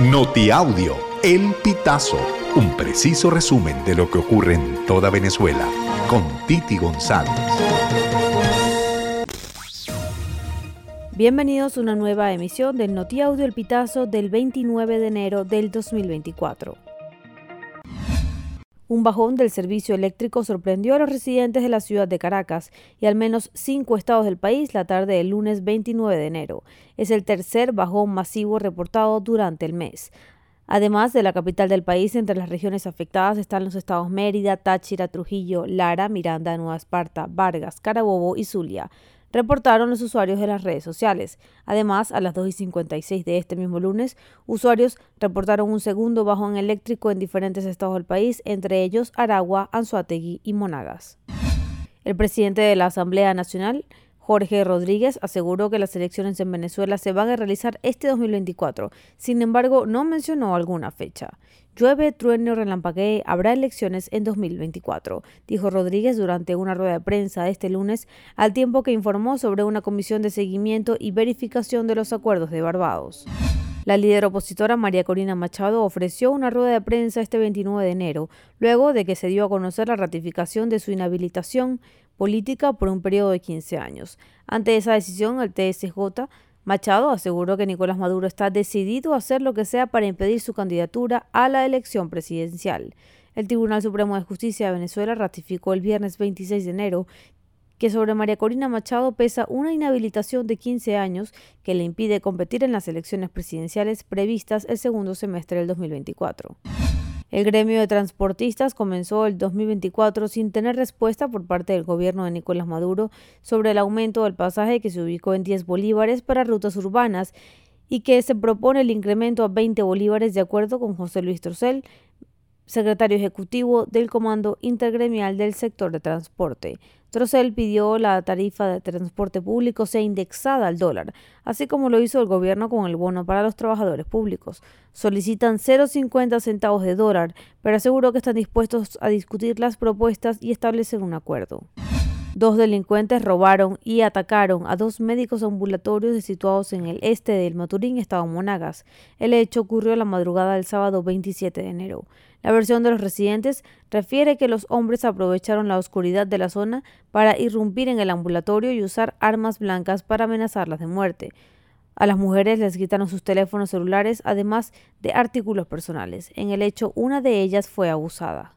Notiaudio, El Pitazo, un preciso resumen de lo que ocurre en toda Venezuela, con Titi González. Bienvenidos a una nueva emisión del Notiaudio El Pitazo del 29 de enero del 2024. Un bajón del servicio eléctrico sorprendió a los residentes de la ciudad de Caracas y al menos cinco estados del país la tarde del lunes 29 de enero. Es el tercer bajón masivo reportado durante el mes. Además de la capital del país, entre las regiones afectadas están los estados Mérida, Táchira, Trujillo, Lara, Miranda, Nueva Esparta, Vargas, Carabobo y Zulia reportaron los usuarios de las redes sociales. Además, a las 2 y 56 de este mismo lunes, usuarios reportaron un segundo bajón eléctrico en diferentes estados del país, entre ellos Aragua, Anzuategui y Monagas. El presidente de la Asamblea Nacional, Jorge Rodríguez aseguró que las elecciones en Venezuela se van a realizar este 2024. Sin embargo, no mencionó alguna fecha. Llueve, trueno relampaguee, habrá elecciones en 2024, dijo Rodríguez durante una rueda de prensa este lunes, al tiempo que informó sobre una comisión de seguimiento y verificación de los acuerdos de Barbados. La líder opositora María Corina Machado ofreció una rueda de prensa este 29 de enero, luego de que se dio a conocer la ratificación de su inhabilitación política por un periodo de 15 años. Ante esa decisión, el TSJ Machado aseguró que Nicolás Maduro está decidido a hacer lo que sea para impedir su candidatura a la elección presidencial. El Tribunal Supremo de Justicia de Venezuela ratificó el viernes 26 de enero que sobre María Corina Machado pesa una inhabilitación de 15 años que le impide competir en las elecciones presidenciales previstas el segundo semestre del 2024. El gremio de transportistas comenzó el 2024 sin tener respuesta por parte del gobierno de Nicolás Maduro sobre el aumento del pasaje que se ubicó en 10 bolívares para rutas urbanas y que se propone el incremento a 20 bolívares de acuerdo con José Luis Torcel, secretario ejecutivo del Comando Intergremial del Sector de Transporte. Trocel pidió la tarifa de transporte público sea indexada al dólar, así como lo hizo el gobierno con el bono para los trabajadores públicos. Solicitan 0,50 centavos de dólar, pero aseguró que están dispuestos a discutir las propuestas y establecer un acuerdo. Dos delincuentes robaron y atacaron a dos médicos ambulatorios situados en el este del Maturín, estado Monagas. El hecho ocurrió la madrugada del sábado 27 de enero. La versión de los residentes refiere que los hombres aprovecharon la oscuridad de la zona para irrumpir en el ambulatorio y usar armas blancas para amenazarlas de muerte. A las mujeres les quitaron sus teléfonos celulares, además de artículos personales. En el hecho, una de ellas fue abusada.